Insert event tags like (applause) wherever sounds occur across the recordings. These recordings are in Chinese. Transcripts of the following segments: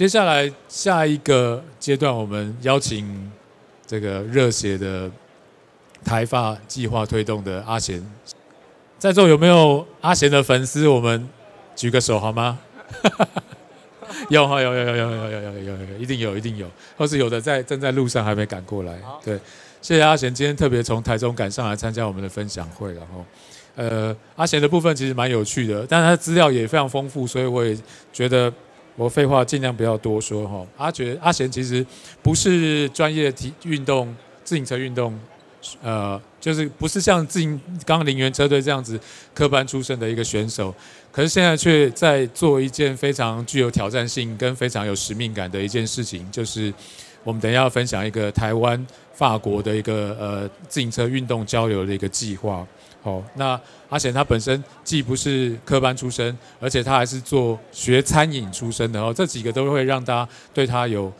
接下来下一个阶段，我们邀请这个热血的台发计划推动的阿贤，在座有没有阿贤的粉丝？我们举个手好吗？有哈，有有有有有有有有有有，一定有一定有，或是有的在正在路上还没赶过来。对，谢谢阿贤今天特别从台中赶上来参加我们的分享会，然后。呃，阿贤的部分其实蛮有趣的，但他的资料也非常丰富，所以我也觉得我废话尽量不要多说哈。阿觉阿贤其实不是专业体运动自行车运动，呃，就是不是像自行刚刚林园车队这样子科班出身的一个选手，可是现在却在做一件非常具有挑战性跟非常有使命感的一件事情，就是我们等一下要分享一个台湾法国的一个呃自行车运动交流的一个计划。好，那阿贤他本身既不是科班出身，而且他还是做学餐饮出身的哦，这几个都会让大家对他有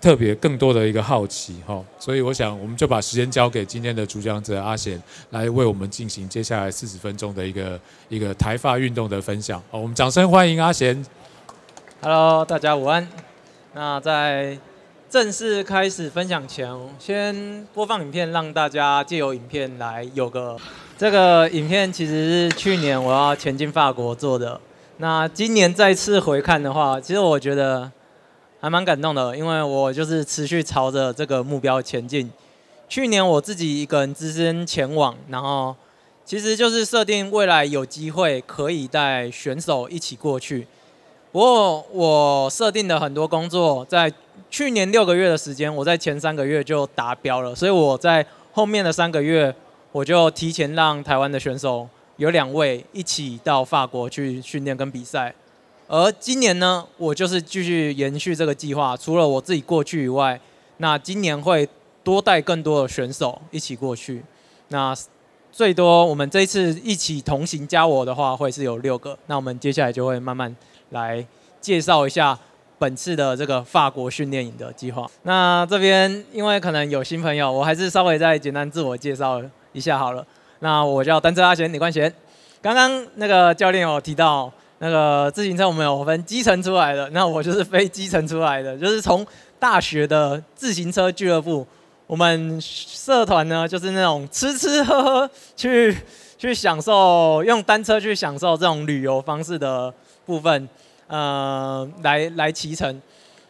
特别更多的一个好奇哈。所以我想，我们就把时间交给今天的主讲者阿贤，来为我们进行接下来四十分钟的一个一个台发运动的分享。好，我们掌声欢迎阿贤。Hello，大家午安。那在正式开始分享前，先播放影片，让大家借由影片来有个。这个影片其实是去年我要前进法国做的，那今年再次回看的话，其实我觉得还蛮感动的，因为我就是持续朝着这个目标前进。去年我自己一个人只身前往，然后其实就是设定未来有机会可以带选手一起过去。不过我设定的很多工作，在去年六个月的时间，我在前三个月就达标了，所以我在后面的三个月。我就提前让台湾的选手有两位一起到法国去训练跟比赛，而今年呢，我就是继续延续这个计划。除了我自己过去以外，那今年会多带更多的选手一起过去。那最多我们这一次一起同行加我的话，会是有六个。那我们接下来就会慢慢来介绍一下本次的这个法国训练营的计划。那这边因为可能有新朋友，我还是稍微再简单自我介绍。一下好了，那我叫单车阿贤李冠贤。刚刚那个教练有提到，那个自行车我们有分基层出来的，那我就是非基层出来的，(laughs) 就是从大学的自行车俱乐部，我们社团呢就是那种吃吃喝喝去去享受，用单车去享受这种旅游方式的部分，呃，来来骑乘。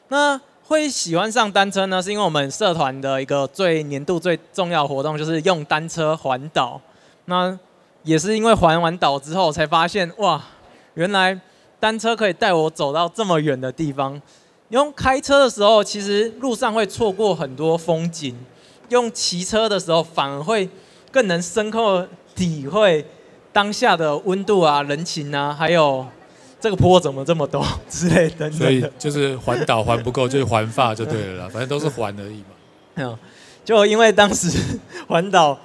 那会喜欢上单车呢，是因为我们社团的一个最年度最重要活动就是用单车环岛。那也是因为环完岛之后才发现，哇，原来单车可以带我走到这么远的地方。用开车的时候，其实路上会错过很多风景；用骑车的时候，反而会更能深刻体会当下的温度啊、人情啊，还有。这个坡怎么这么多 (laughs) 之类的，所以就是环岛环不够，(laughs) 就是环发就对了啦，反正都是环而已嘛。(laughs) 就因为当时环岛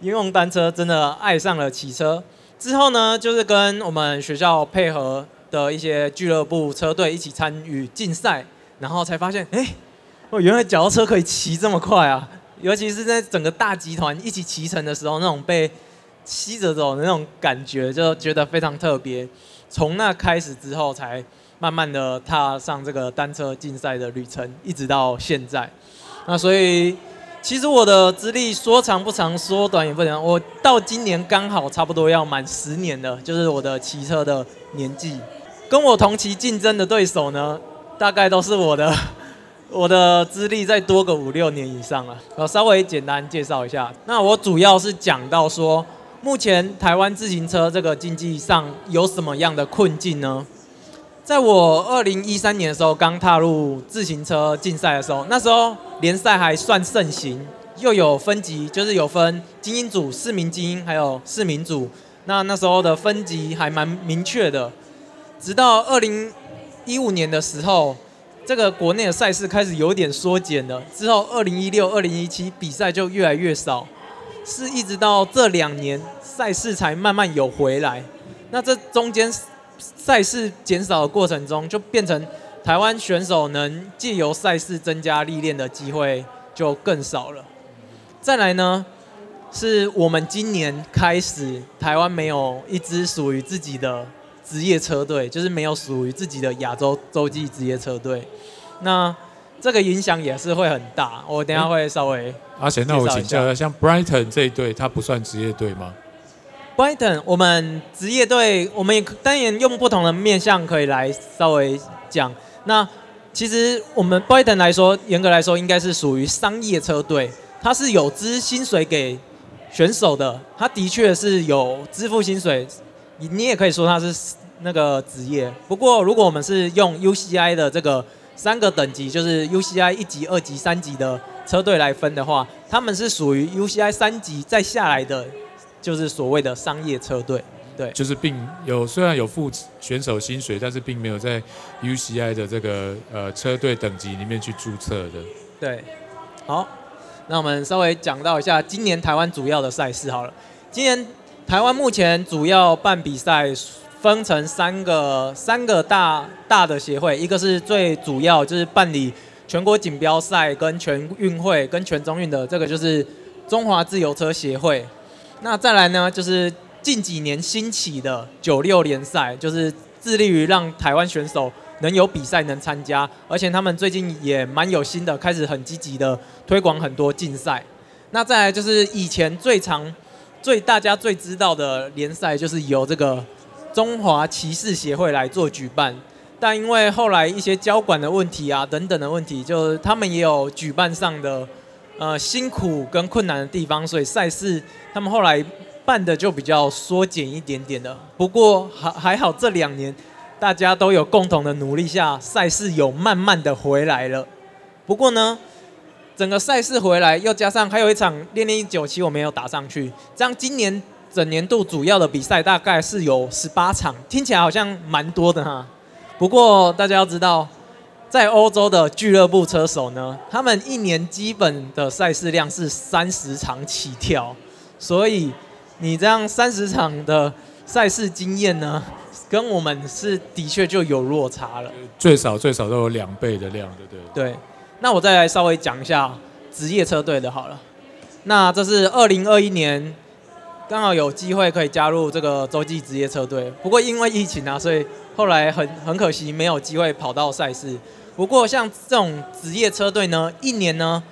应用单车，真的爱上了骑车。之后呢，就是跟我们学校配合的一些俱乐部车队一起参与竞赛，然后才发现，哎，我原来脚踏车可以骑这么快啊！尤其是在整个大集团一起骑乘的时候，那种被吸着走的那种感觉，就觉得非常特别。从那开始之后，才慢慢的踏上这个单车竞赛的旅程，一直到现在。那所以，其实我的资历说长不长，说短也不短。我到今年刚好差不多要满十年了，就是我的骑车的年纪。跟我同期竞争的对手呢，大概都是我的 (laughs) 我的资历再多个五六年以上了。我稍微简单介绍一下。那我主要是讲到说。目前台湾自行车这个经济上有什么样的困境呢？在我二零一三年的时候，刚踏入自行车竞赛的时候，那时候联赛还算盛行，又有分级，就是有分精英组、市民精英，还有市民组。那那时候的分级还蛮明确的。直到二零一五年的时候，这个国内的赛事开始有点缩减了。之后二零一六、二零一七比赛就越来越少。是一直到这两年赛事才慢慢有回来，那这中间赛事减少的过程中，就变成台湾选手能借由赛事增加历练的机会就更少了。再来呢，是我们今年开始台湾没有一支属于自己的职业车队，就是没有属于自己的亚洲洲际职业车队。那这个影响也是会很大。我等下会稍微阿贤，那我请教一下，像 Brighton 这一队，它不算职业队吗？Brighton，我们职业队，我们也当然用不同的面向可以来稍微讲。那其实我们 Brighton 来说，严格来说应该是属于商业车队，它是有支薪水给选手的，它的确是有支付薪水。你你也可以说它是那个职业。不过如果我们是用 UCI 的这个三个等级，就是 UCI 一级、二级、三级的车队来分的话，他们是属于 UCI 三级再下来的，就是所谓的商业车队。对，就是并有虽然有付选手薪水，但是并没有在 UCI 的这个呃车队等级里面去注册的。对，好，那我们稍微讲到一下今年台湾主要的赛事好了。今年台湾目前主要办比赛分成三个三个大大的协会，一个是最主要就是办理全国锦标赛跟全运会跟全中运的，这个就是中华自由车协会。那再来呢就是。近几年兴起的九六联赛，就是致力于让台湾选手能有比赛能参加，而且他们最近也蛮有心的，开始很积极的推广很多竞赛。那再来就是以前最常、最大家最知道的联赛，就是由这个中华骑士协会来做举办，但因为后来一些交管的问题啊等等的问题，就他们也有举办上的呃辛苦跟困难的地方，所以赛事他们后来。办的就比较缩减一点点的，不过还还好，这两年大家都有共同的努力下，赛事有慢慢的回来了。不过呢，整个赛事回来，又加上还有一场练练197我没有打上去，这样今年整年度主要的比赛大概是有十八场，听起来好像蛮多的哈。不过大家要知道，在欧洲的俱乐部车手呢，他们一年基本的赛事量是三十场起跳，所以。你这样三十场的赛事经验呢，跟我们是的确就有落差了。最少最少都有两倍的量，对不对？对。那我再来稍微讲一下职业车队的好了。那这是二零二一年刚好有机会可以加入这个洲际职业车队，不过因为疫情啊，所以后来很很可惜没有机会跑到赛事。不过像这种职业车队呢，一年呢，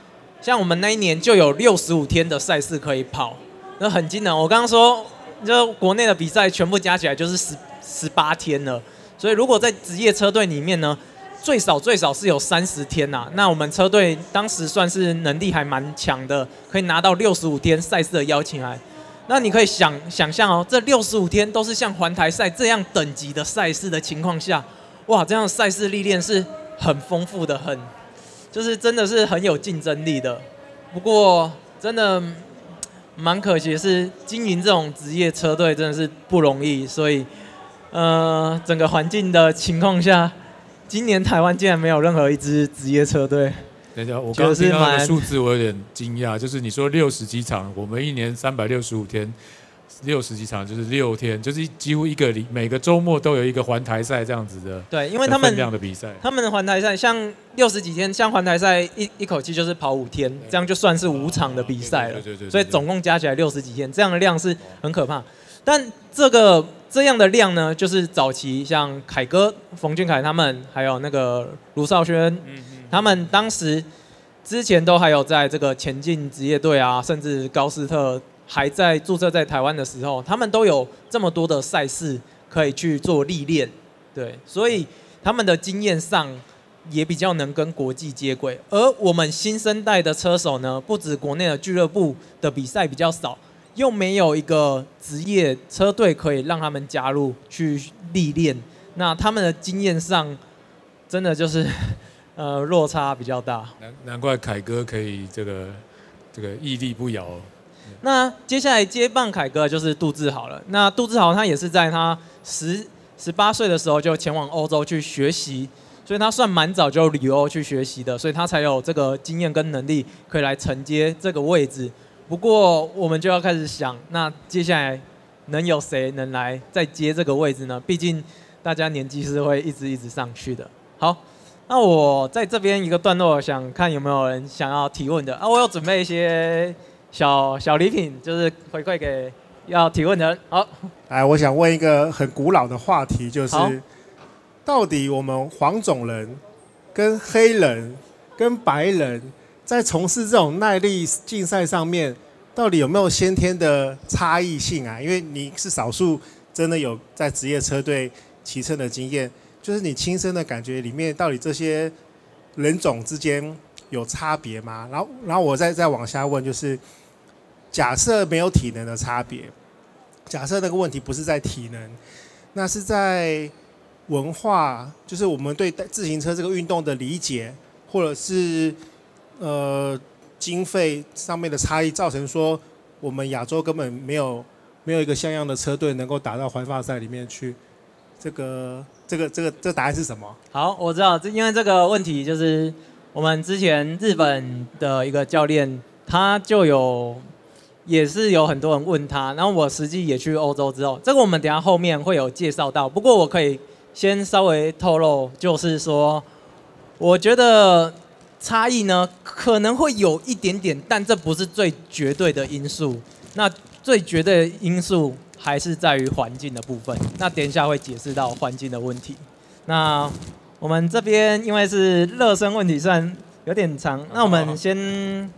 像我们那一年就有六十五天的赛事可以跑。那很惊人，我刚刚说，就国内的比赛全部加起来就是十十八天了，所以如果在职业车队里面呢，最少最少是有三十天呐。那我们车队当时算是能力还蛮强的，可以拿到六十五天赛事的邀请函。那你可以想想象哦，这六十五天都是像环台赛这样等级的赛事的情况下，哇，这样赛事历练是很丰富的，很就是真的是很有竞争力的。不过真的。蛮可惜是，经营这种职业车队真的是不容易，所以，呃，整个环境的情况下，今年台湾竟然没有任何一支职业车队。等一下，我刚刚听到的数字我有点惊讶，就是你说六十几场，我们一年三百六十五天。六十几场就是六天，就是几乎一个礼每个周末都有一个环台赛这样子的。对，因为他们这样的比赛，他们的环台赛像六十几天，像环台赛一一口气就是跑五天，这样就算是五场的比赛了。对对对。所以总共加起来六十几天，这样的量是很可怕。但这个这样的量呢，就是早期像凯哥、冯俊凯他们，还有那个卢少轩，他们当时之前都还有在这个前进职业队啊，甚至高斯特。还在注册在台湾的时候，他们都有这么多的赛事可以去做历练，对，所以他们的经验上也比较能跟国际接轨。而我们新生代的车手呢，不止国内的俱乐部的比赛比较少，又没有一个职业车队可以让他们加入去历练，那他们的经验上真的就是呃落差比较大。难难怪凯哥可以这个这个屹立不摇。那接下来接棒凯哥就是杜志豪了。那杜志豪他也是在他十十八岁的时候就前往欧洲去学习，所以他算蛮早就旅欧去学习的，所以他才有这个经验跟能力可以来承接这个位置。不过我们就要开始想，那接下来能有谁能来再接这个位置呢？毕竟大家年纪是会一直一直上去的。好，那我在这边一个段落，想看有没有人想要提问的啊？我有准备一些。小小礼品就是回馈给要提问的人，好，哎，我想问一个很古老的话题，就是到底我们黄种人跟黑人跟白人在从事这种耐力竞赛上面，到底有没有先天的差异性啊？因为你是少数真的有在职业车队骑车的经验，就是你亲身的感觉里面，到底这些人种之间有差别吗？然后，然后我再再往下问，就是假设没有体能的差别，假设那个问题不是在体能，那是在文化，就是我们对自行车这个运动的理解，或者是呃经费上面的差异，造成说我们亚洲根本没有没有一个像样的车队能够打到环法赛里面去。这个这个这个这个答案是什么？好，我知道，这因为这个问题就是我们之前日本的一个教练，他就有也是有很多人问他，然后我实际也去欧洲之后，这个我们等下后面会有介绍到，不过我可以。先稍微透露，就是说，我觉得差异呢可能会有一点点，但这不是最绝对的因素。那最绝对的因素还是在于环境的部分。那等一下会解释到环境的问题。那我们这边因为是热身问题，虽然有点长，那我们先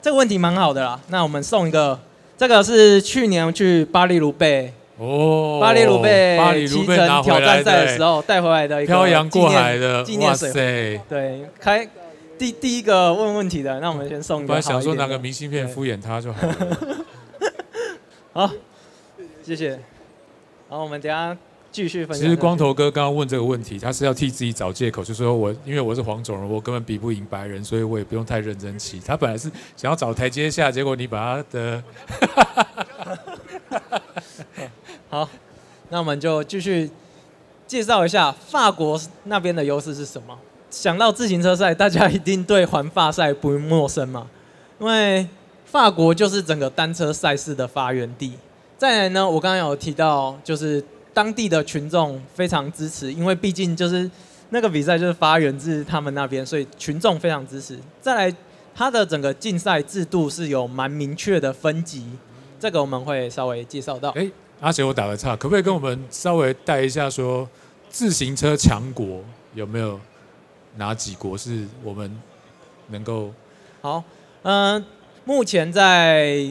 这个问题蛮好的啦。那我们送一个，这个是去年去巴黎鲁贝。哦，巴黎鲁贝骑乘挑战赛的时候带回来的一个漂洋过海的纪念水，对，开第第一个问问题的，那我们先送一个。本来想说拿个明信片敷衍他就好了。(laughs) 好，谢谢。然后，我们等下继续分享。其实光头哥刚刚问这个问题，他是要替自己找借口，就说我因为我是黄种人，我根本比不赢白人，所以我也不用太认真骑。他本来是想要找台阶下，结果你把他的。(laughs) 好，那我们就继续介绍一下法国那边的优势是什么。想到自行车赛，大家一定对环法赛不陌生嘛，因为法国就是整个单车赛事的发源地。再来呢，我刚刚有提到，就是当地的群众非常支持，因为毕竟就是那个比赛就是发源自他们那边，所以群众非常支持。再来，它的整个竞赛制度是有蛮明确的分级，这个我们会稍微介绍到。欸阿杰，我打个岔，可不可以跟我们稍微带一下说，自行车强国有没有哪几国是我们能够？好，嗯、呃，目前在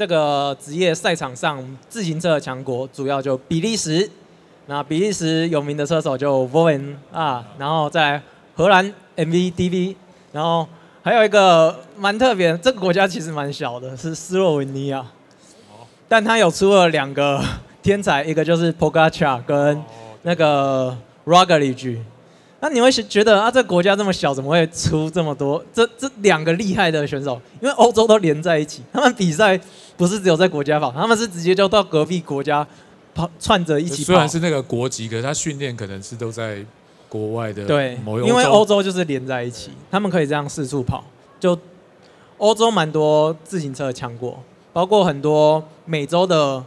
这个职业赛场上，自行车的强国主要就比利时，那比利时有名的车手就 Voen 啊，然后在荷兰 MVDV，然后还有一个蛮特别，这个国家其实蛮小的，是斯洛文尼亚。但他有出了两个天才，一个就是 Pogacar 跟那个 Roglic。那你会觉得啊，这国家这么小，怎么会出这么多这这两个厉害的选手？因为欧洲都连在一起，他们比赛不是只有在国家跑，他们是直接就到隔壁国家跑，串着一起跑。虽然是那个国籍，可是他训练可能是都在国外的。对，因为欧洲就是连在一起，他们可以这样四处跑。就欧洲蛮多自行车的强国。包括很多美洲的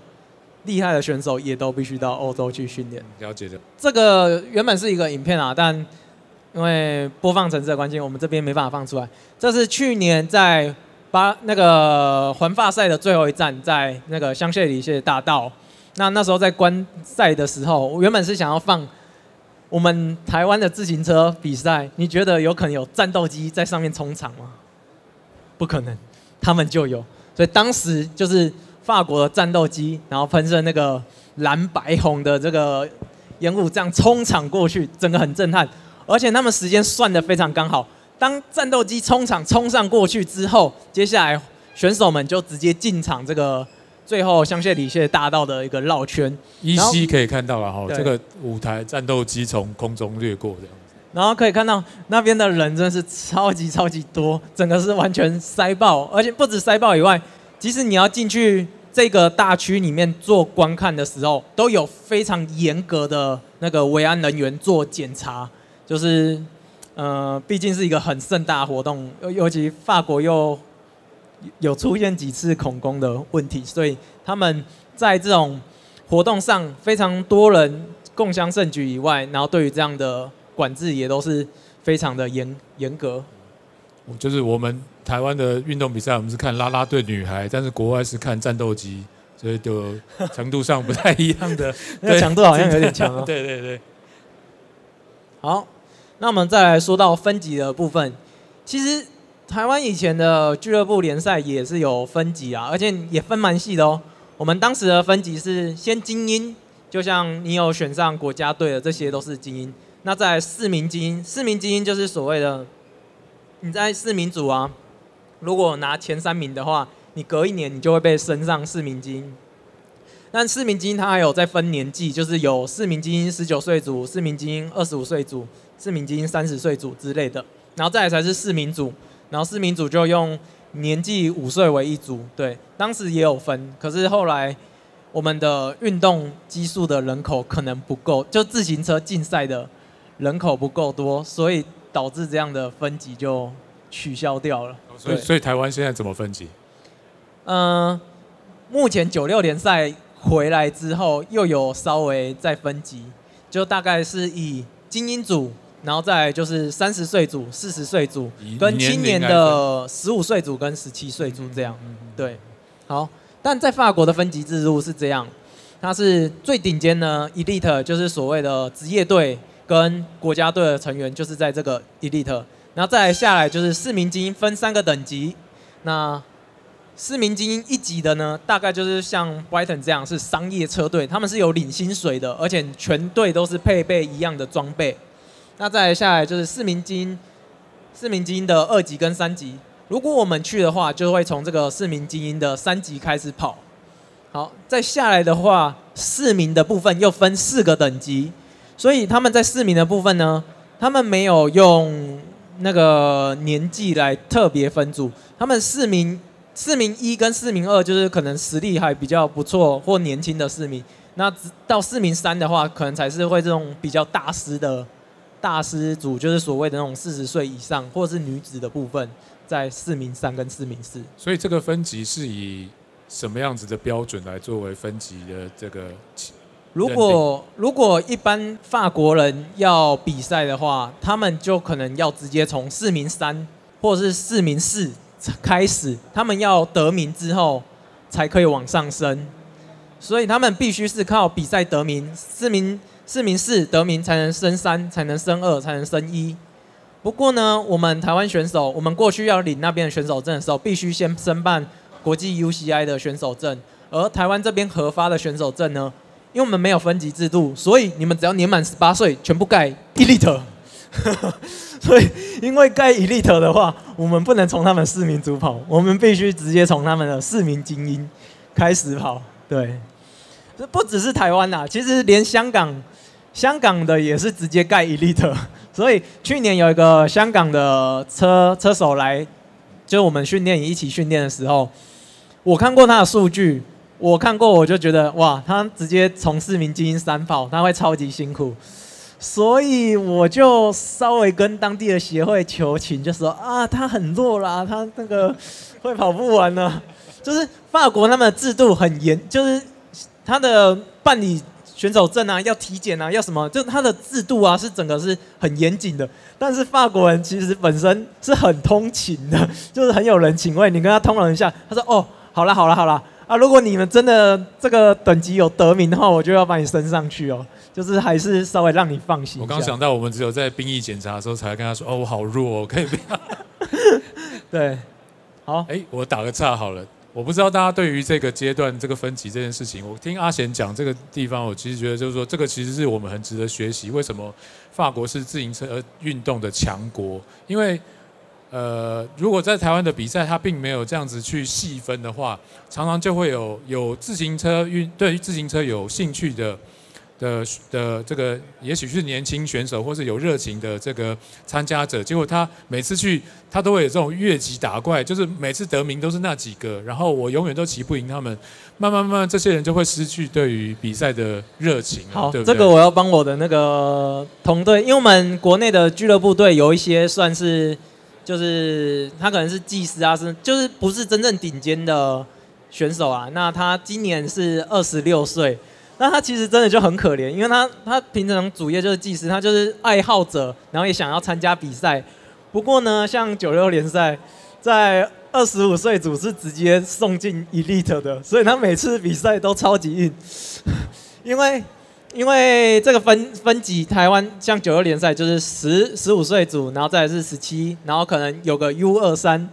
厉害的选手，也都必须到欧洲去训练。了解的。这个原本是一个影片啊，但因为播放程式的关系，我们这边没办法放出来。这是去年在巴那个环法赛的最后一站，在那个香榭里谢大道。那那时候在观赛的时候，我原本是想要放我们台湾的自行车比赛。你觉得有可能有战斗机在上面冲场吗？不可能，他们就有。所以当时就是法国的战斗机，然后喷射那个蓝白红的这个烟雾，这样冲场过去，整个很震撼。而且他们时间算的非常刚好。当战斗机冲场冲上过去之后，接下来选手们就直接进场这个最后香榭里谢大道的一个绕圈。依稀可以看到了哈，这个舞台战斗机从空中掠过这样。然后可以看到那边的人真的是超级超级多，整个是完全塞爆，而且不止塞爆以外，即使你要进去这个大区里面做观看的时候，都有非常严格的那个维安人员做检查，就是呃，毕竟是一个很盛大的活动，尤尤其法国又有出现几次恐攻的问题，所以他们在这种活动上非常多人共襄盛举以外，然后对于这样的。管制也都是非常的严严格。就是我们台湾的运动比赛，我们是看啦啦队女孩，但是国外是看战斗机，所以就程度上不太一样的，(laughs) 那强度好像有点强哦。对对对。好，那我们再来说到分级的部分。其实台湾以前的俱乐部联赛也是有分级啊，而且也分蛮细的哦。我们当时的分级是先精英，就像你有选上国家队的，这些都是精英。那在四名精英，四名精英就是所谓的你在四名组啊，如果拿前三名的话，你隔一年你就会被升上四名精英。但四名精英它还有在分年纪，就是有四名精英十九岁组、四名精英二十五岁组、四名精英三十岁组之类的，然后再来才是市民组，然后市民组就用年纪五岁为一组。对，当时也有分，可是后来我们的运动基数的人口可能不够，就自行车竞赛的人口不够多，所以导致这样的分级就取消掉了。所以，所以台湾现在怎么分级？嗯、呃，目前九六联赛。回来之后又有稍微再分级，就大概是以精英组，然后再来就是三十岁组、四十岁组，跟青年的十五岁组跟十七岁组这样。对，好，但在法国的分级制度是这样，它是最顶尖呢 elite，就是所谓的职业队跟国家队的成员，就是在这个 elite，然后再来下来就是市民精英分三个等级，那。市民精英一级的呢，大概就是像 Brighton 这样是商业车队，他们是有领薪水的，而且全队都是配备一样的装备。那再下来就是四名精英，四名精英的二级跟三级。如果我们去的话，就会从这个四名精英的三级开始跑。好，再下来的话，四名的部分又分四个等级，所以他们在四名的部分呢，他们没有用那个年纪来特别分组，他们四名。四名一跟四名二就是可能实力还比较不错或年轻的四名，那到四名三的话，可能才是会这种比较大师的大师组，就是所谓的那种四十岁以上或是女子的部分，在四名三跟四名四。所以这个分级是以什么样子的标准来作为分级的这个？如果如果一般法国人要比赛的话，他们就可能要直接从四名三或者是四名四。开始，他们要得名之后才可以往上升，所以他们必须是靠比赛得名，四名四名四得名才能升三，才能升二，才能升一。不过呢，我们台湾选手，我们过去要领那边的选手证的时候，必须先申办国际 UCI 的选手证，而台湾这边核发的选手证呢，因为我们没有分级制度，所以你们只要年满十八岁，全部盖 Elite。(laughs) 所以，因为盖 Elite 的话，我们不能从他们四名组跑，我们必须直接从他们的四名精英开始跑。对，这不只是台湾呐，其实连香港，香港的也是直接盖 Elite。(laughs) 所以去年有一个香港的车车手来，就我们训练营一起训练的时候，我看过他的数据，我看过我就觉得哇，他直接从四名精英三跑，他会超级辛苦。所以我就稍微跟当地的协会求情，就说啊，他很弱啦，他那个会跑不完呢。就是法国他们的制度很严，就是他的办理选手证啊，要体检啊，要什么，就他的制度啊，是整个是很严谨的。但是法国人其实本身是很通情的，(laughs) 就是很有人情味。你跟他通融一下，他说哦，好了好了好了啊，如果你们真的这个等级有得名的话，我就要把你升上去哦。就是还是稍微让你放心。我刚想到，我们只有在兵役检查的时候才会跟他说：“哦，我好弱哦，可以不要。(laughs) ”对，好。哎、欸，我打个岔好了。我不知道大家对于这个阶段这个分级这件事情，我听阿贤讲这个地方，我其实觉得就是说，这个其实是我们很值得学习。为什么法国是自行车运动的强国？因为呃，如果在台湾的比赛，它并没有这样子去细分的话，常常就会有有自行车运对于自行车有兴趣的。的的这个也许是年轻选手，或是有热情的这个参加者，结果他每次去，他都会有这种越级打怪，就是每次得名都是那几个，然后我永远都骑不赢他们，慢慢慢慢，这些人就会失去对于比赛的热情。好，对不对？这个我要帮我的那个同队，因为我们国内的俱乐部队有一些算是，就是他可能是技师啊，是就是不是真正顶尖的选手啊，那他今年是二十六岁。那他其实真的就很可怜，因为他他平常主业就是技师，他就是爱好者，然后也想要参加比赛。不过呢，像九六联赛，在二十五岁组是直接送进 Elite 的，所以他每次比赛都超级硬，(laughs) 因为因为这个分分级，台湾像九六联赛就是十十五岁组，然后再是十七，然后可能有个 U 二三。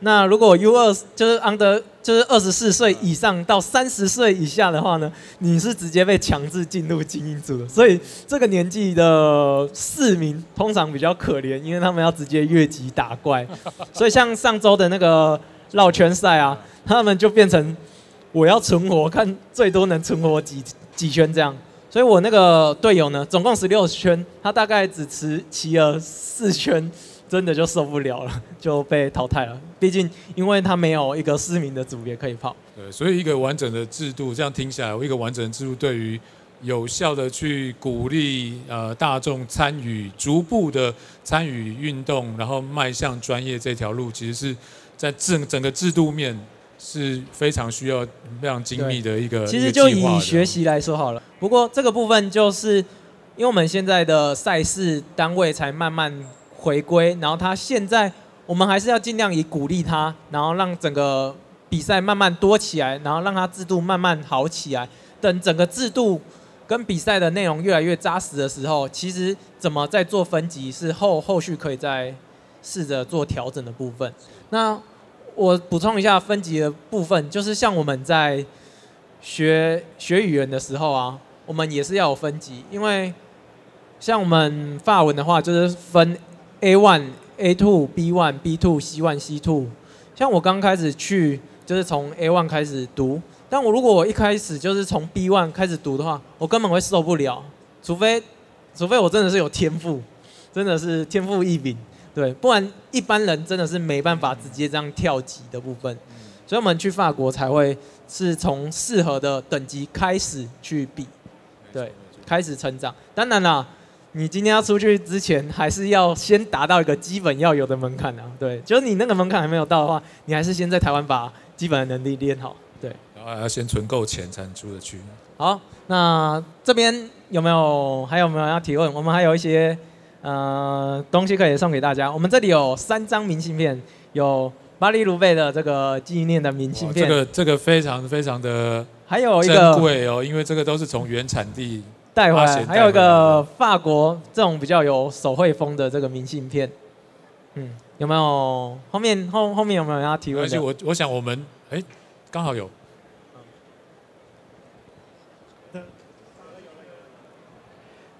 那如果 U 二就是 under 就是二十四岁以上到三十岁以下的话呢，你是直接被强制进入精英组的。所以这个年纪的市民通常比较可怜，因为他们要直接越级打怪。所以像上周的那个绕圈赛啊，他们就变成我要存活，看最多能存活几几圈这样。所以我那个队友呢，总共十六圈，他大概只持骑了四圈。真的就受不了了，就被淘汰了。毕竟，因为他没有一个市民的组别可以跑。对，所以一个完整的制度，这样听起来，一个完整的制度对于有效的去鼓励呃大众参与，逐步的参与运动，然后迈向专业这条路，其实是在整整个制度面是非常需要非常精密的一个。其实就以学习来说好了。不过这个部分就是因为我们现在的赛事单位才慢慢。回归，然后他现在，我们还是要尽量以鼓励他，然后让整个比赛慢慢多起来，然后让他制度慢慢好起来。等整个制度跟比赛的内容越来越扎实的时候，其实怎么再做分级是后后续可以再试着做调整的部分。那我补充一下分级的部分，就是像我们在学学语言的时候啊，我们也是要有分级，因为像我们法文的话，就是分。A one、A two、B one、B two、C one、C two，像我刚开始去就是从 A one 开始读，但我如果我一开始就是从 B one 开始读的话，我根本会受不了，除非除非我真的是有天赋，真的是天赋异禀，对，不然一般人真的是没办法直接这样跳级的部分，所以我们去法国才会是从适合的等级开始去比，对，开始成长，当然啦。你今天要出去之前，还是要先达到一个基本要有的门槛啊。对，就是你那个门槛还没有到的话，你还是先在台湾把基本的能力练好。对，然后还要先存够钱才能出得去。好，那这边有没有还有没有要提问？我们还有一些呃东西可以送给大家。我们这里有三张明信片，有巴黎卢贝的这个纪念的明信片。这个这个非常非常的还有一个珍贵哦，因为这个都是从原产地。带回来，还有一个法国这种比较有手绘风的这个明信片，嗯，有没有？后面后后面有没有人要提问？而且我我想我们哎，刚好有。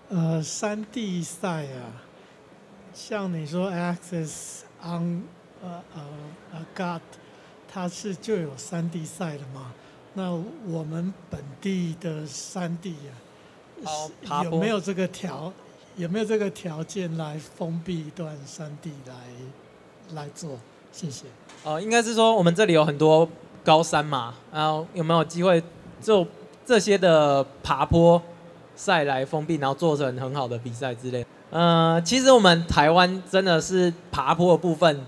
呃，三地赛啊，像你说 Access on 呃呃 God，它是就有三地赛的嘛？那我们本地的三地啊。有没有这个条？有没有这个条件来封闭一段山地来来做？谢谢。哦，应该是说我们这里有很多高山嘛，然后有没有机会就这些的爬坡赛来封闭，然后做成很好的比赛之类？呃，其实我们台湾真的是爬坡的部分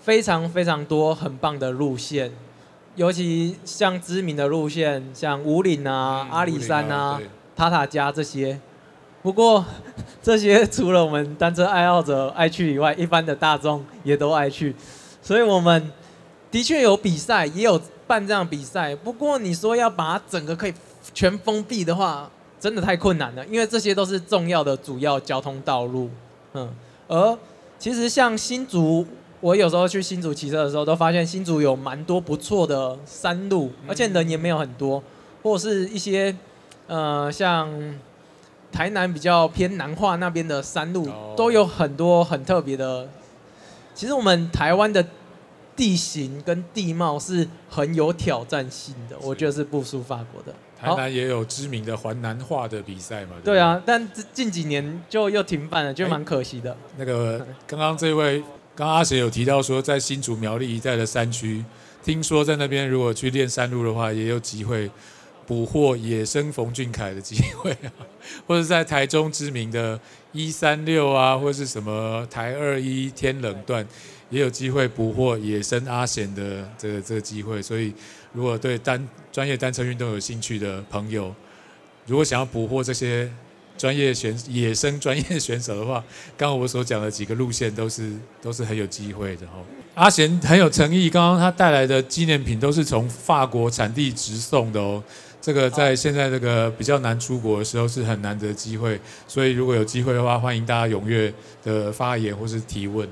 非常非常多很棒的路线，尤其像知名的路线，像五岭啊、嗯、阿里山啊。塔塔家这些，不过 (laughs) 这些除了我们单车爱好者爱去以外，一般的大众也都爱去，所以我们的确有比赛，也有办这样比赛。不过你说要把它整个可以全封闭的话，真的太困难了，因为这些都是重要的主要交通道路。嗯，而其实像新竹，我有时候去新竹骑车的时候，都发现新竹有蛮多不错的山路，而且人也没有很多，或者是一些。呃，像台南比较偏南化那边的山路，都有很多很特别的。其实我们台湾的地形跟地貌是很有挑战性的，我觉得是不输法国的。台南也有知名的环南化的比赛嘛？对啊，但近几年就又停办了，就蛮可惜的。那个刚刚这位，刚刚阿贤有提到说，在新竹苗栗一带的山区，听说在那边如果去练山路的话，也有机会。捕获野生冯俊凯的机会啊，或者在台中知名的一三六啊，或者是什么台二一天冷段，也有机会捕获野生阿贤的这个这个机会。所以，如果对单专业单车运动有兴趣的朋友，如果想要捕获这些专业选野生专业选手的话，刚刚我所讲的几个路线都是都是很有机会的哦。阿贤很有诚意，刚刚他带来的纪念品都是从法国产地直送的哦。这个在现在这个比较难出国的时候是很难得机会，所以如果有机会的话，欢迎大家踊跃的发言或是提问。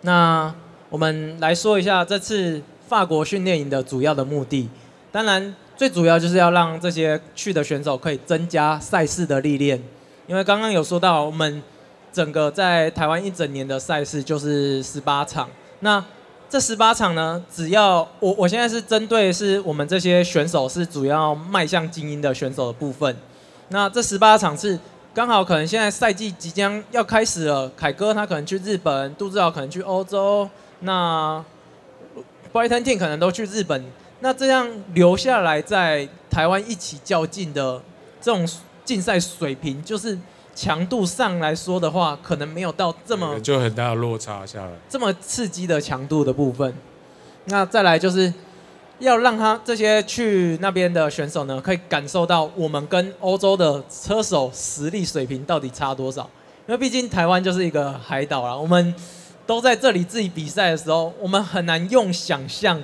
那我们来说一下这次法国训练营的主要的目的，当然最主要就是要让这些去的选手可以增加赛事的历练，因为刚刚有说到我们整个在台湾一整年的赛事就是十八场，那这十八场呢，只要我我现在是针对是我们这些选手是主要迈向精英的选手的部分，那这十八场是。刚好可能现在赛季即将要开始了，凯哥他可能去日本，杜志豪可能去欧洲，那 Brighton Team 可能都去日本，那这样留下来在台湾一起较劲的这种竞赛水平，就是强度上来说的话，可能没有到这么就很大的落差下来，这么刺激的强度的部分。那再来就是。要让他这些去那边的选手呢，可以感受到我们跟欧洲的车手实力水平到底差多少。因为毕竟台湾就是一个海岛啦，我们都在这里自己比赛的时候，我们很难用想象，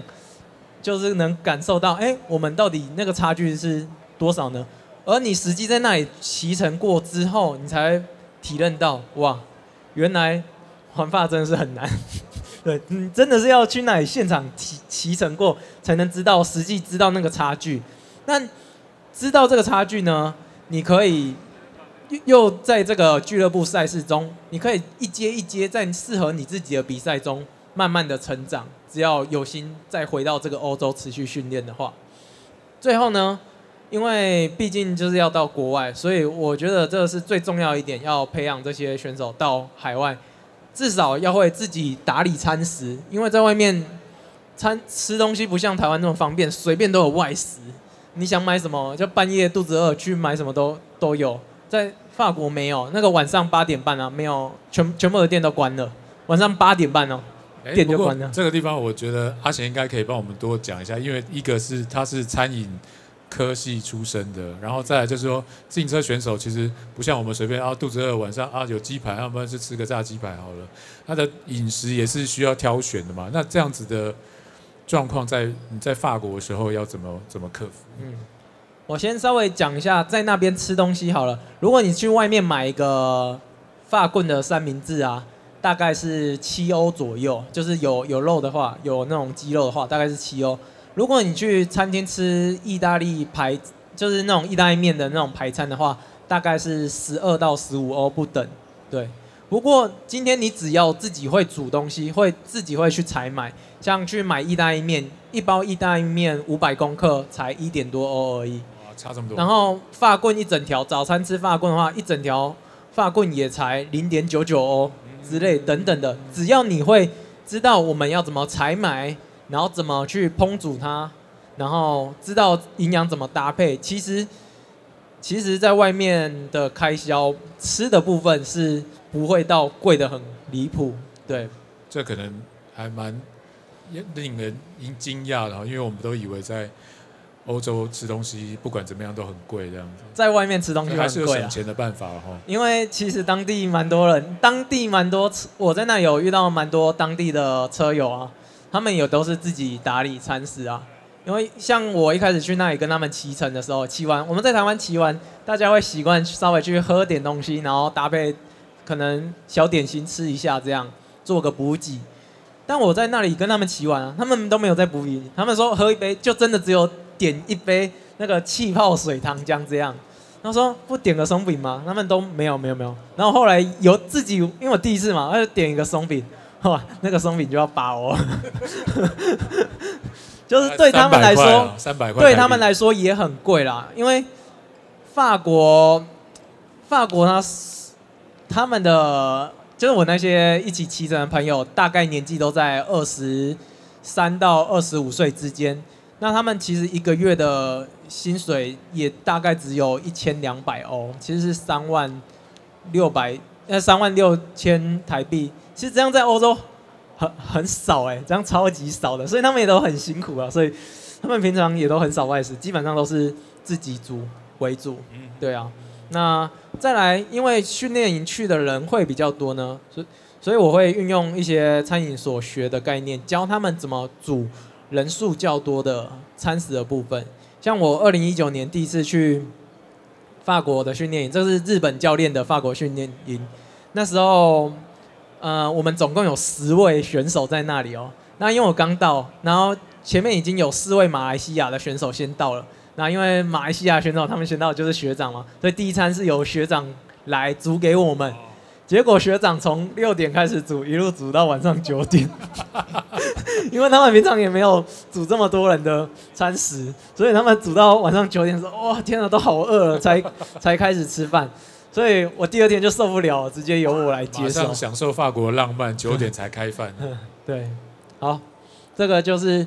就是能感受到，哎，我们到底那个差距是多少呢？而你实际在那里骑乘过之后，你才体认到，哇，原来环法真的是很难。(laughs) 对，你真的是要去那里现场骑骑乘过，才能知道实际知道那个差距。那知道这个差距呢，你可以又在这个俱乐部赛事中，你可以一阶一阶在适合你自己的比赛中慢慢的成长。只要有心再回到这个欧洲持续训练的话，最后呢，因为毕竟就是要到国外，所以我觉得这是最重要一点，要培养这些选手到海外。至少要会自己打理餐食，因为在外面餐吃东西不像台湾那么方便，随便都有外食。你想买什么，就半夜肚子饿去买什么都都有。在法国没有，那个晚上八点半啊，没有全全部的店都关了，晚上八点半哦，店就关了。这个地方我觉得阿贤应该可以帮我们多讲一下，因为一个是他是餐饮。科系出身的，然后再来就是说，自行车选手其实不像我们随便啊，肚子饿晚上啊有鸡排，要不然就吃个炸鸡排好了。他的饮食也是需要挑选的嘛。那这样子的状况，在你在法国的时候要怎么怎么克服？嗯，我先稍微讲一下，在那边吃东西好了。如果你去外面买一个法棍的三明治啊，大概是七欧左右，就是有有肉的话，有那种鸡肉的话，大概是七欧。如果你去餐厅吃意大利排，就是那种意大利面的那种排餐的话，大概是十二到十五欧不等。对，不过今天你只要自己会煮东西，会自己会去采买，像去买意大利面，一包意大利面五百公克才一点多欧而已。哇，差这么多。然后发棍一整条，早餐吃发棍的话，一整条发棍也才零点九九欧之类等等的。只要你会知道我们要怎么采买。然后怎么去烹煮它，然后知道营养怎么搭配。其实，其实，在外面的开销吃的部分是不会到贵的很离谱。对，这可能还蛮令人惊讶的，因为我们都以为在欧洲吃东西不管怎么样都很贵这样子。在外面吃东西很贵啊，还是有省钱的办法哈。因为其实当地蛮多人，当地蛮多，我在那有遇到蛮多当地的车友啊。他们也都是自己打理餐食啊，因为像我一开始去那里跟他们骑乘的时候，骑完我们在台湾骑完，大家会习惯稍微去喝点东西，然后搭配可能小点心吃一下，这样做个补给。但我在那里跟他们骑完啊，他们都没有在补给，他们说喝一杯就真的只有点一杯那个气泡水糖浆这样。他说不点个松饼吗？他们都没有没有没有。然后后来有自己，因为我第一次嘛，他就点一个松饼。(laughs) 哇，那个松饼就要八欧，(laughs) 就是对他们来说，三百块，对他们来说也很贵啦。因为法国，法国他他们的就是我那些一起骑乘的朋友，大概年纪都在二十三到二十五岁之间。那他们其实一个月的薪水也大概只有一千两百欧，其实是三万六百，呃，三万六千台币。其实这样在欧洲很很少哎，这样超级少的，所以他们也都很辛苦啊，所以他们平常也都很少外食，基本上都是自己煮为主。对啊，那再来，因为训练营去的人会比较多呢，所以所以我会运用一些餐饮所学的概念，教他们怎么煮人数较多的餐食的部分。像我二零一九年第一次去法国的训练营，这是日本教练的法国训练营。那时候，呃，我们总共有十位选手在那里哦。那因为我刚到，然后前面已经有四位马来西亚的选手先到了。那因为马来西亚选手他们先到就是学长嘛，所以第一餐是由学长来煮给我们。结果学长从六点开始煮，一路煮到晚上九点。(laughs) 因为他们平常也没有煮这么多人的餐食，所以他们煮到晚上九点说：“哇，天哪，都好饿了，才才开始吃饭。”所以我第二天就受不了，直接由我来接受。享受法国浪漫，九点才开饭。(laughs) 对，好，这个就是。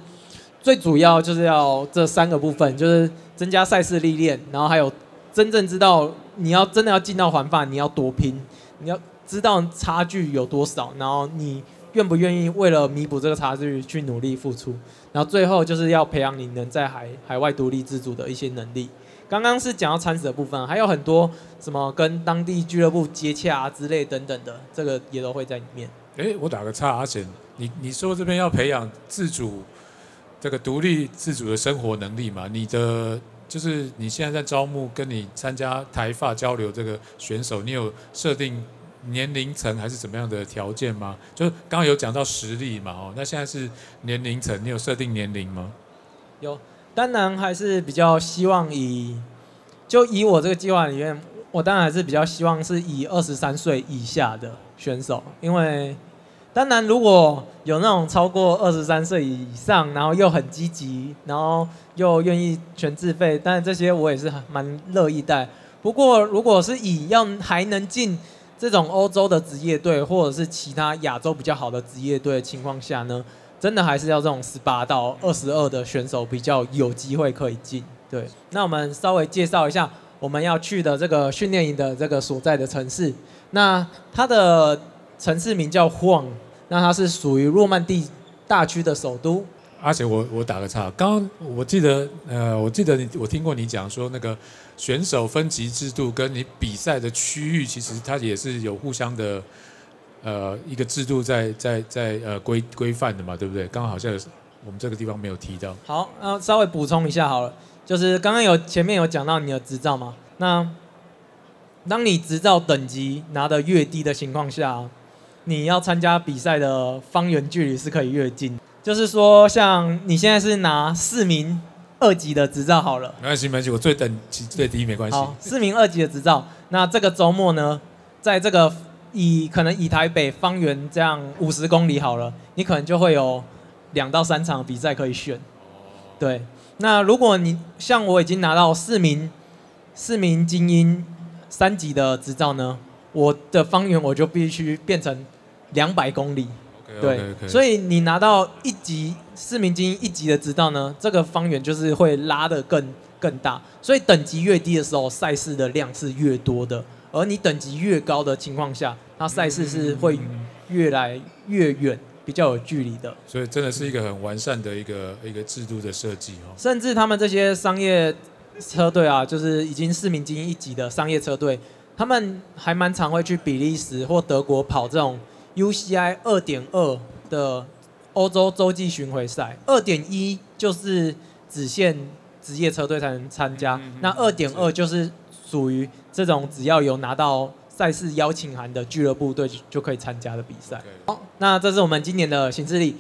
最主要就是要这三个部分，就是增加赛事历练，然后还有真正知道你要真的要进到环法，你要多拼，你要知道差距有多少，然后你愿不愿意为了弥补这个差距去努力付出，然后最后就是要培养你能在海海外独立自主的一些能力。刚刚是讲到餐食的部分，还有很多什么跟当地俱乐部接洽啊之类等等的，这个也都会在里面。哎，我打个岔，阿贤，你你说这边要培养自主。这个独立自主的生活能力嘛，你的就是你现在在招募跟你参加台发交流这个选手，你有设定年龄层还是怎么样的条件吗？就是刚刚有讲到实力嘛，哦，那现在是年龄层，你有设定年龄吗？有，当然还是比较希望以，就以我这个计划里面，我当然还是比较希望是以二十三岁以下的选手，因为。当然，如果有那种超过二十三岁以上，然后又很积极，然后又愿意全自费，但是这些我也是蛮乐意带。不过，如果是以要还能进这种欧洲的职业队，或者是其他亚洲比较好的职业队的情况下呢，真的还是要这种十八到二十二的选手比较有机会可以进。对，那我们稍微介绍一下我们要去的这个训练营的这个所在的城市。那它的城市名叫 hong。那它是属于诺曼第大区的首都。而且我我打个岔，刚刚我记得呃，我记得你我听过你讲说那个选手分级制度跟你比赛的区域，其实它也是有互相的呃一个制度在在在呃规规范的嘛，对不对？刚刚好像有我们这个地方没有提到。好，那稍微补充一下好了，就是刚刚有前面有讲到你的执照嘛，那当你执照等级拿的越低的情况下。你要参加比赛的方圆距离是可以越近，就是说，像你现在是拿四名二级的执照好了，没关系，没关系，我最等级最低没关系。好，市民二级的执照，那这个周末呢，在这个以可能以台北方圆这样五十公里好了，你可能就会有两到三场比赛可以选。对，那如果你像我已经拿到市民市民精英三级的执照呢，我的方圆我就必须变成。两百公里，okay, 对，okay, okay. 所以你拿到一级市民精英一级的执照呢，这个方圆就是会拉的更更大。所以等级越低的时候，赛事的量是越多的；而你等级越高的情况下，那赛事是会越来越远，比较有距离的。所以真的是一个很完善的一个一个制度的设计哦。甚至他们这些商业车队啊，就是已经市民精英一级的商业车队，他们还蛮常会去比利时或德国跑这种。UCI 二点二的欧洲洲际巡回赛，二点一就是只限职业车队才能参加，嗯嗯嗯、那二点二就是属于这种只要有拿到赛事邀请函的俱乐部队就可以参加的比赛。好，那这是我们今年的行事历，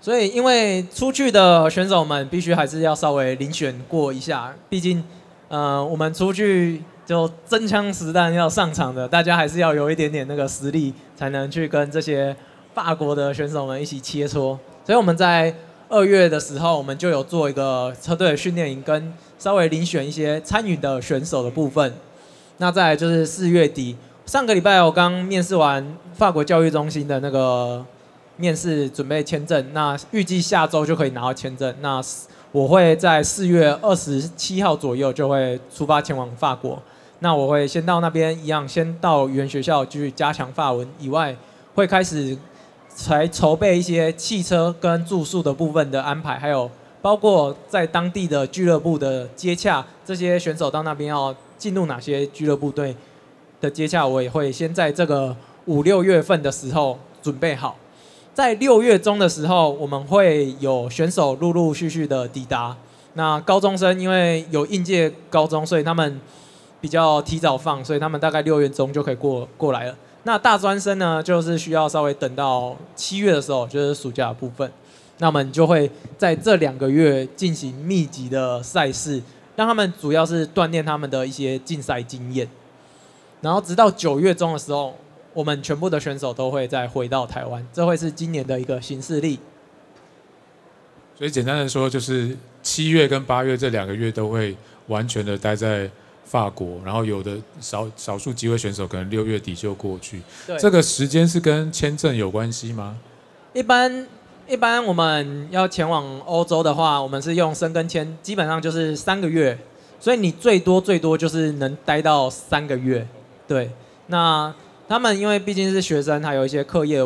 所以因为出去的选手们必须还是要稍微遴选过一下，毕竟，呃，我们出去。就真枪实弹要上场的，大家还是要有一点点那个实力，才能去跟这些法国的选手们一起切磋。所以我们在二月的时候，我们就有做一个车队的训练营，跟稍微遴选一些参与的选手的部分。那再来就是四月底，上个礼拜我刚面试完法国教育中心的那个面试，准备签证。那预计下周就可以拿到签证。那我会在四月二十七号左右就会出发前往法国。那我会先到那边一样，先到语言学校继续加强法文以外，会开始才筹备一些汽车跟住宿的部分的安排，还有包括在当地的俱乐部的接洽，这些选手到那边要进入哪些俱乐部队的接洽，我也会先在这个五六月份的时候准备好。在六月中的时候，我们会有选手陆陆续续的抵达。那高中生因为有应届高中，所以他们比较提早放，所以他们大概六月中就可以过过来了。那大专生呢，就是需要稍微等到七月的时候，就是暑假的部分。那我们就会在这两个月进行密集的赛事，让他们主要是锻炼他们的一些竞赛经验。然后直到九月中的时候，我们全部的选手都会再回到台湾，这会是今年的一个新事历。所以简单的说，就是七月跟八月这两个月都会完全的待在法国，然后有的少少数几位选手可能六月底就过去。对，这个时间是跟签证有关系吗？一般。一般我们要前往欧洲的话，我们是用申根签，基本上就是三个月，所以你最多最多就是能待到三个月。对，那他们因为毕竟是学生，还有一些课业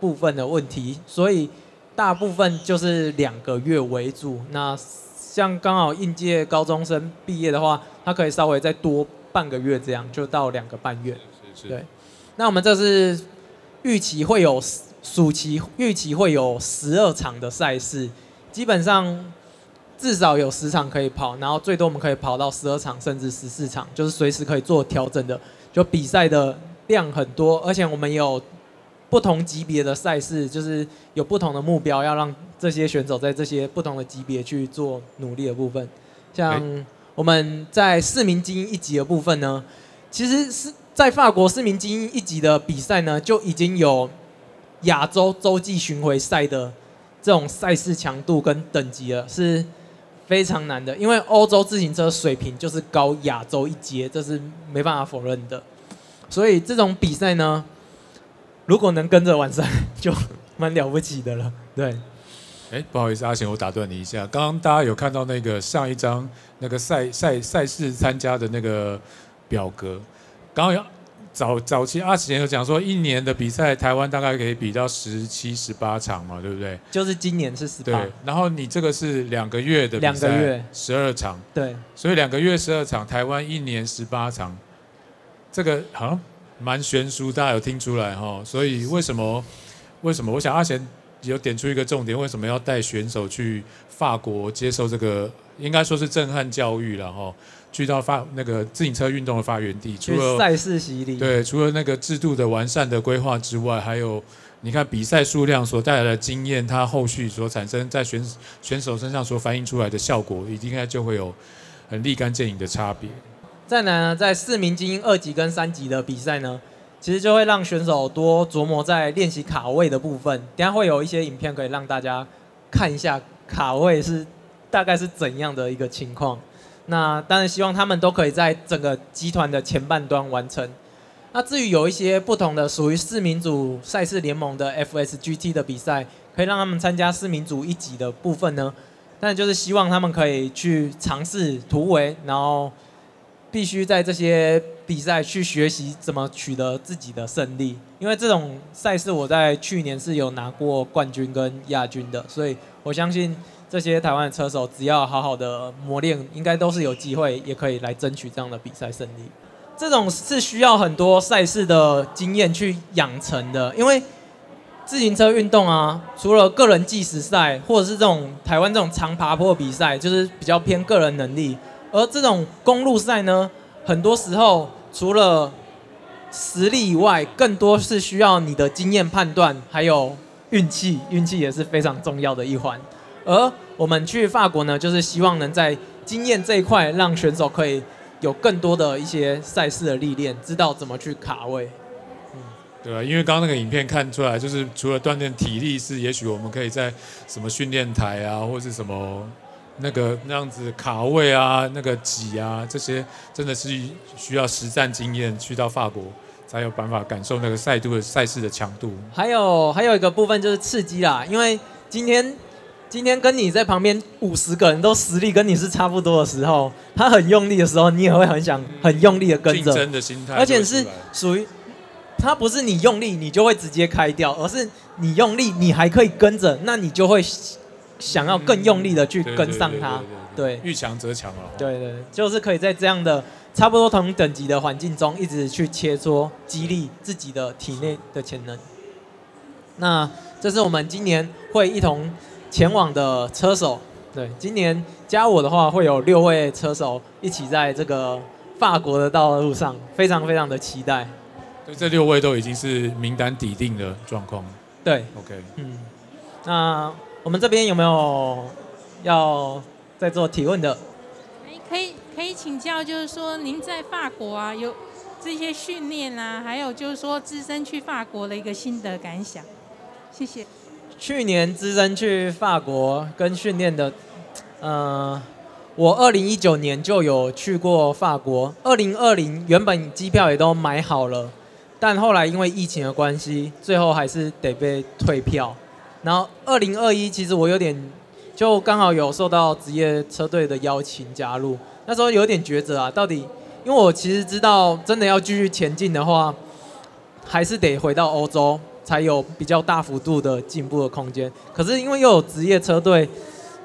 部分的问题，所以大部分就是两个月为主。那像刚好应届高中生毕业的话，他可以稍微再多半个月，这样就到两个半月。对，那我们这是预期会有。暑期预期会有十二场的赛事，基本上至少有十场可以跑，然后最多我们可以跑到十二场甚至十四场，就是随时可以做调整的。就比赛的量很多，而且我们有不同级别的赛事，就是有不同的目标，要让这些选手在这些不同的级别去做努力的部分。像我们在市民精英一级的部分呢，其实是在法国市民精英一级的比赛呢，就已经有。亚洲洲际巡回赛的这种赛事强度跟等级了，是非常难的。因为欧洲自行车水平就是高亚洲一阶，这是没办法否认的。所以这种比赛呢，如果能跟着完赛，就蛮了不起的了。对，哎，不好意思，阿贤，我打断你一下。刚刚大家有看到那个上一张那个赛赛赛事参加的那个表格，刚刚有。早早期阿贤有讲说，一年的比赛台湾大概可以比到十七、十八场嘛，对不对？就是今年是十八。对，然后你这个是两个月的比赛，两个月十二场。对，所以两个月十二场，台湾一年十八场，这个好像蛮悬殊，大家有听出来哈？所以为什么？为什么？我想阿贤有点出一个重点，为什么要带选手去法国接受这个？应该说是震撼教育了哈。去到发那个自行车运动的发源地，除了赛事洗礼，对，除了那个制度的完善的规划之外，还有你看比赛数量所带来的经验，它后续所产生在选选手身上所反映出来的效果，应该就会有很立竿见影的差别。再来呢，在市民精英二级跟三级的比赛呢，其实就会让选手多琢磨在练习卡位的部分。等下会有一些影片可以让大家看一下卡位是大概是怎样的一个情况。那当然希望他们都可以在整个集团的前半段完成。那至于有一些不同的属于市民组赛事联盟的 FSGT 的比赛，可以让他们参加市民组一级的部分呢，但就是希望他们可以去尝试突围，然后必须在这些比赛去学习怎么取得自己的胜利。因为这种赛事我在去年是有拿过冠军跟亚军的，所以我相信。这些台湾的车手只要好好的磨练，应该都是有机会，也可以来争取这样的比赛胜利。这种是需要很多赛事的经验去养成的，因为自行车运动啊，除了个人计时赛，或者是这种台湾这种长爬坡比赛，就是比较偏个人能力。而这种公路赛呢，很多时候除了实力以外，更多是需要你的经验判断，还有运气，运气也是非常重要的一环。而我们去法国呢，就是希望能在经验这一块，让选手可以有更多的一些赛事的历练，知道怎么去卡位。嗯，对啊，因为刚刚那个影片看出来，就是除了锻炼体力，是也许我们可以在什么训练台啊，或是什么那个那样子卡位啊，那个挤啊，这些真的是需要实战经验，去到法国才有办法感受那个赛度的赛事的强度。还有还有一个部分就是刺激啦，因为今天。今天跟你在旁边五十个人都实力跟你是差不多的时候，他很用力的时候，你也会很想很用力的跟着，竞争的心态，而且是属于他不是你用力你就会直接开掉，而是你用力你还可以跟着，那你就会想要更用力的去跟上他，对，遇强则强了，对对，就是可以在这样的差不多同等级的环境中，一直去切磋、激励自己的体内的潜能。那这是我们今年会一同前往的车手。对，今年加我的话，会有六位车手一起在这个法国的道路上，非常非常的期待。对，这六位都已经是名单底定的状况。对，OK，嗯，那我们这边有没有要再做提问的？哎可以可以请教，就是说您在法国啊，有这些训练啊，还有就是说自身去法国的一个心得感想。谢谢。去年只身去法国跟训练的，呃，我二零一九年就有去过法国，二零二零原本机票也都买好了，但后来因为疫情的关系，最后还是得被退票。然后二零二一其实我有点，就刚好有受到职业车队的邀请加入，那时候有点抉择啊，到底，因为我其实知道真的要继续前进的话，还是得回到欧洲。才有比较大幅度的进步的空间。可是因为又有职业车队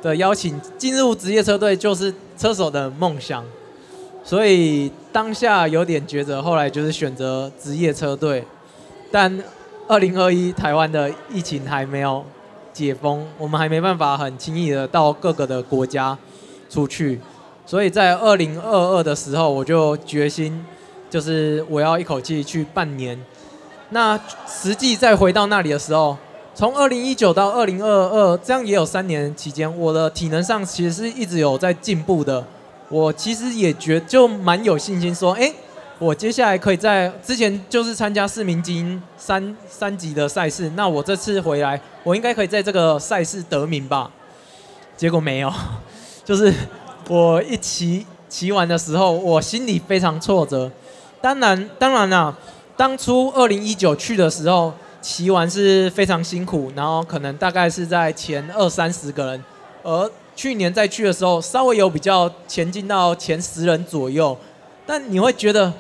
的邀请，进入职业车队就是车手的梦想，所以当下有点抉择。后来就是选择职业车队，但二零二一台湾的疫情还没有解封，我们还没办法很轻易的到各个的国家出去，所以在二零二二的时候，我就决心，就是我要一口气去半年。那实际再回到那里的时候，从二零一九到二零二二，这样也有三年期间，我的体能上其实是一直有在进步的。我其实也觉就蛮有信心说，哎，我接下来可以在之前就是参加市民精英三三级的赛事，那我这次回来，我应该可以在这个赛事得名吧？结果没有，(laughs) 就是我一骑骑完的时候，我心里非常挫折。当然，当然啦。当初二零一九去的时候，骑完是非常辛苦，然后可能大概是在前二三十个人，而去年再去的时候，稍微有比较前进到前十人左右。但你会觉得，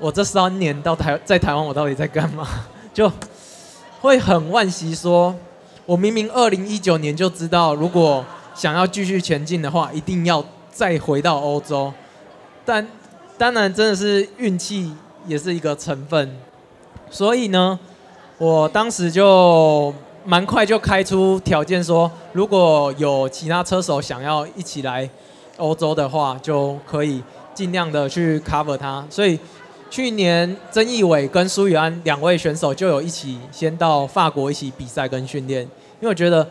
我这三年到台在台湾，我到底在干嘛？(laughs) 就会很惋惜，说我明明二零一九年就知道，如果想要继续前进的话，一定要再回到欧洲。但当然，真的是运气。也是一个成分，所以呢，我当时就蛮快就开出条件说，如果有其他车手想要一起来欧洲的话，就可以尽量的去 cover 他。所以去年曾义伟跟苏宇安两位选手就有一起先到法国一起比赛跟训练，因为我觉得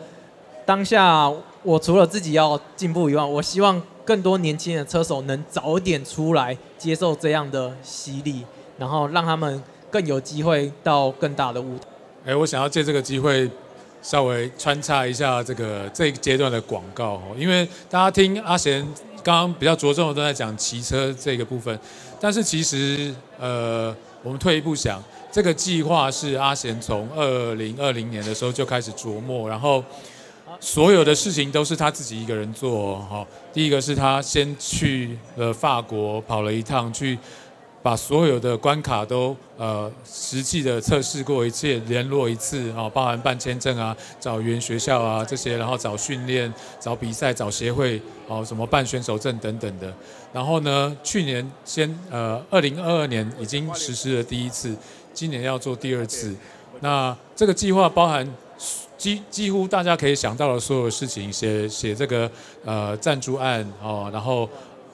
当下我除了自己要进步以外，我希望更多年轻的车手能早点出来接受这样的洗礼。然后让他们更有机会到更大的舞台。哎，我想要借这个机会，稍微穿插一下这个这一阶段的广告哦，因为大家听阿贤刚刚比较着重的都在讲骑车这个部分，但是其实呃，我们退一步想，这个计划是阿贤从二零二零年的时候就开始琢磨，然后所有的事情都是他自己一个人做哈。第一个是他先去了法国跑了一趟去。把所有的关卡都呃实际的测试过一次，联络一次啊，包含办签证啊、找原学校啊这些，然后找训练、找比赛、找协会，哦什么办选手证等等的。然后呢，去年先呃二零二二年已经实施了第一次，今年要做第二次。那这个计划包含几几乎大家可以想到的所有事情，写写这个呃赞助案哦，然后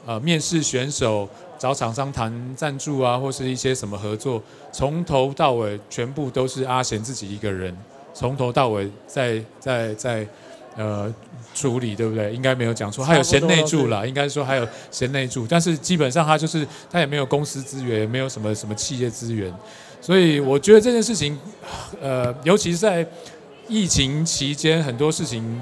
呃面试选手。找厂商谈赞助啊，或是一些什么合作，从头到尾全部都是阿贤自己一个人，从头到尾在在在呃处理，对不对？应该没有讲错，还有贤内助啦，应该说还有贤内助，但是基本上他就是他也没有公司资源，也没有什么什么企业资源，所以我觉得这件事情，呃，尤其是在疫情期间，很多事情。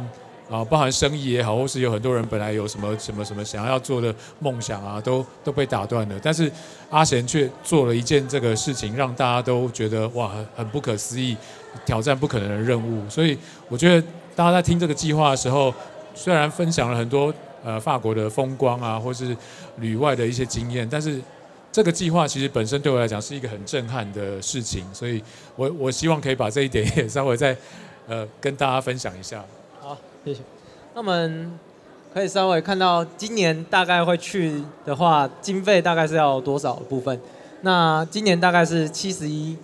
啊，包含生意也好，或是有很多人本来有什么什么什么想要做的梦想啊，都都被打断了。但是阿贤却做了一件这个事情，让大家都觉得哇，很不可思议，挑战不可能的任务。所以我觉得大家在听这个计划的时候，虽然分享了很多呃法国的风光啊，或是旅外的一些经验，但是这个计划其实本身对我来讲是一个很震撼的事情。所以我我希望可以把这一点也稍微再呃跟大家分享一下。谢谢。那我们可以稍微看到今年大概会去的话，经费大概是要多少部分？那今年大概是七十一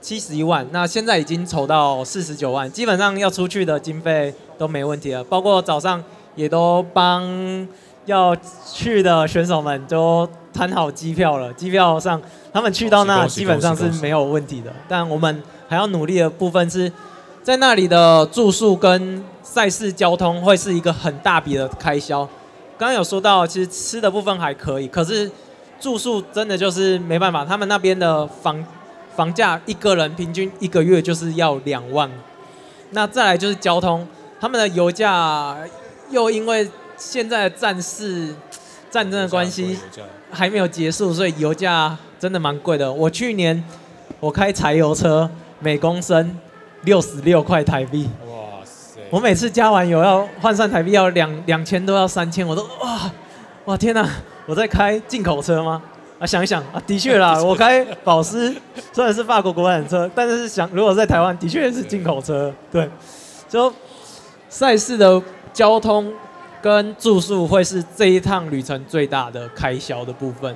七十一万，那现在已经筹到四十九万，基本上要出去的经费都没问题了，包括早上也都帮要去的选手们都摊好机票了，机票上他们去到那基本上是没有问题的，但我们还要努力的部分是在那里的住宿跟赛事交通会是一个很大笔的开销。刚刚有说到，其实吃的部分还可以，可是住宿真的就是没办法，他们那边的房房价一个人平均一个月就是要两万。那再来就是交通，他们的油价又因为现在的战事战争的关系还没有结束，所以油价真的蛮贵的。我去年我开柴油车，每公升。六十六块台币，哇塞！我每次加完油要换算台币要两两千多，要三千，我都哇哇天哪！我在开进口车吗？啊，想一想啊，的确啦，(laughs) 我开保时虽然是法国国产车，但是想如果在台湾，的确是进口车。对，就赛事的交通跟住宿会是这一趟旅程最大的开销的部分。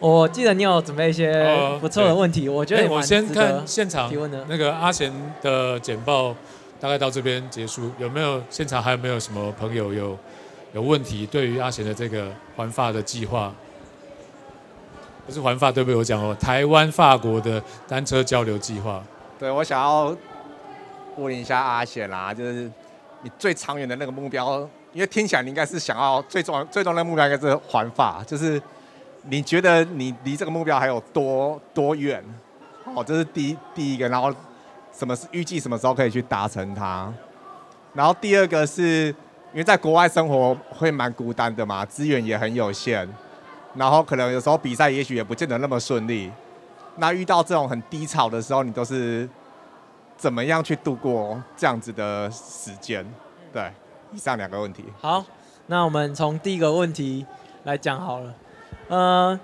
我记得你有准备一些不错的问题，我觉得我先看现场那个阿贤的简报，大概到这边结束。有没有现场还有没有什么朋友有有问题？对于阿贤的这个环法的计划，不是环法对不对？我讲哦，台湾法国的单车交流计划。对，我想要问一下阿贤啦，就是你最长远的那个目标，因为听起来你应该是想要最重最重要的目标应该是环法，就是。你觉得你离这个目标还有多多远？哦，这是第一第一个，然后什么是预计什么时候可以去达成它？然后第二个是因为在国外生活会蛮孤单的嘛，资源也很有限，然后可能有时候比赛也许也不见得那么顺利。那遇到这种很低潮的时候，你都是怎么样去度过这样子的时间？对，以上两个问题。好，那我们从第一个问题来讲好了。呃，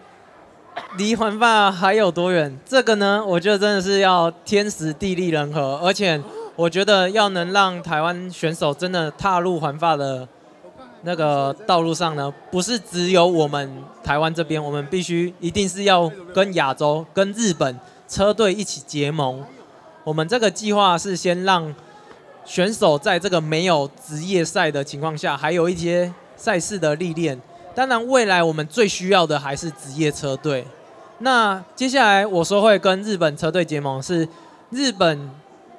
离环法还有多远？这个呢，我觉得真的是要天时地利人和，而且我觉得要能让台湾选手真的踏入环法的那个道路上呢，不是只有我们台湾这边，我们必须一定是要跟亚洲、跟日本车队一起结盟。我们这个计划是先让选手在这个没有职业赛的情况下，还有一些赛事的历练。当然，未来我们最需要的还是职业车队。那接下来我说会跟日本车队结盟，是日本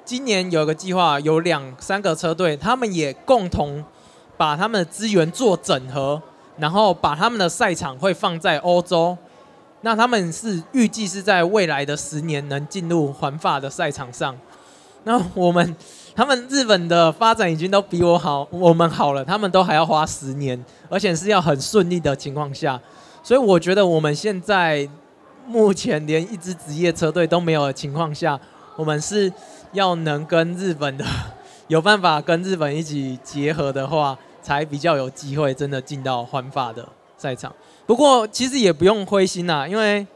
今年有一个计划，有两三个车队，他们也共同把他们的资源做整合，然后把他们的赛场会放在欧洲。那他们是预计是在未来的十年能进入环法的赛场上。那我们。他们日本的发展已经都比我好，我们好了，他们都还要花十年，而且是要很顺利的情况下，所以我觉得我们现在目前连一支职业车队都没有的情况下，我们是要能跟日本的有办法跟日本一起结合的话，才比较有机会真的进到环法的赛场。不过其实也不用灰心呐，因为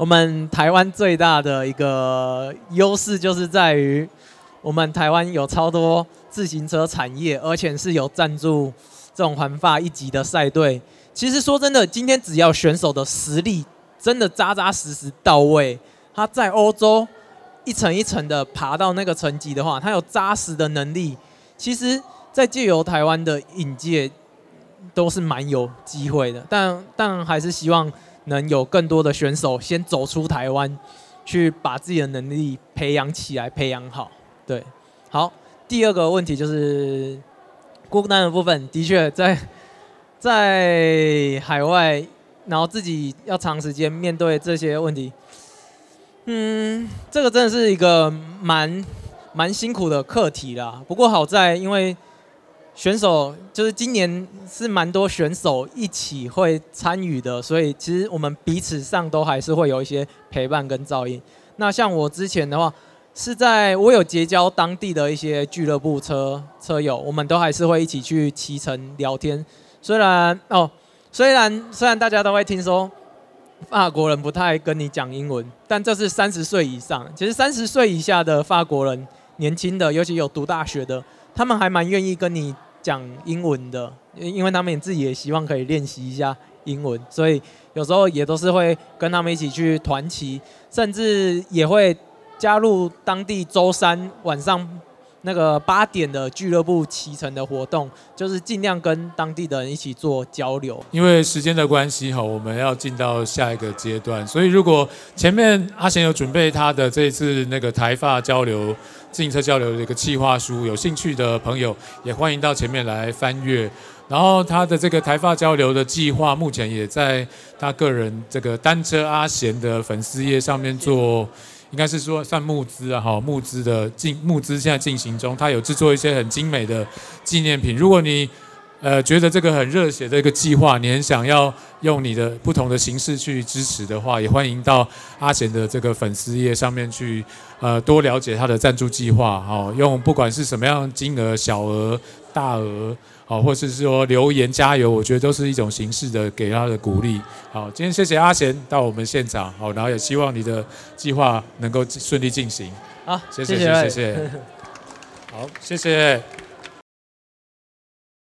我们台湾最大的一个优势就是在于。我们台湾有超多自行车产业，而且是有赞助这种环法一级的赛队。其实说真的，今天只要选手的实力真的扎扎实实到位，他在欧洲一层一层的爬到那个层级的话，他有扎实的能力。其实，在借由台湾的引介都是蛮有机会的。但但还是希望能有更多的选手先走出台湾，去把自己的能力培养起来，培养好。对，好，第二个问题就是孤单的部分，的确在在海外，然后自己要长时间面对这些问题，嗯，这个真的是一个蛮蛮辛苦的课题啦。不过好在，因为选手就是今年是蛮多选手一起会参与的，所以其实我们彼此上都还是会有一些陪伴跟照应。那像我之前的话。是在我有结交当地的一些俱乐部车车友，我们都还是会一起去骑乘聊天。虽然哦，虽然虽然大家都会听说法国人不太跟你讲英文，但这是三十岁以上。其实三十岁以下的法国人，年轻的，尤其有读大学的，他们还蛮愿意跟你讲英文的，因为他们自己也希望可以练习一下英文，所以有时候也都是会跟他们一起去团骑，甚至也会加入当地周三晚上。那个八点的俱乐部骑乘的活动，就是尽量跟当地的人一起做交流。因为时间的关系哈，我们要进到下一个阶段，所以如果前面阿贤有准备他的这一次那个台发交流自行车交流的一个企划书，有兴趣的朋友也欢迎到前面来翻阅。然后他的这个台发交流的计划，目前也在他个人这个单车阿贤的粉丝页上面做。应该是说算募资啊，哈，募资的进募资现在进行中，他有制作一些很精美的纪念品。如果你呃觉得这个很热血的一个计划，你很想要用你的不同的形式去支持的话，也欢迎到阿贤的这个粉丝页上面去呃多了解他的赞助计划，哈，用不管是什么样金额，小额、大额。好，或者是说留言加油，我觉得都是一种形式的给他的鼓励。好，今天谢谢阿贤到我们现场，好，然后也希望你的计划能够顺利进行。好，谢谢谢谢谢谢。好，谢谢。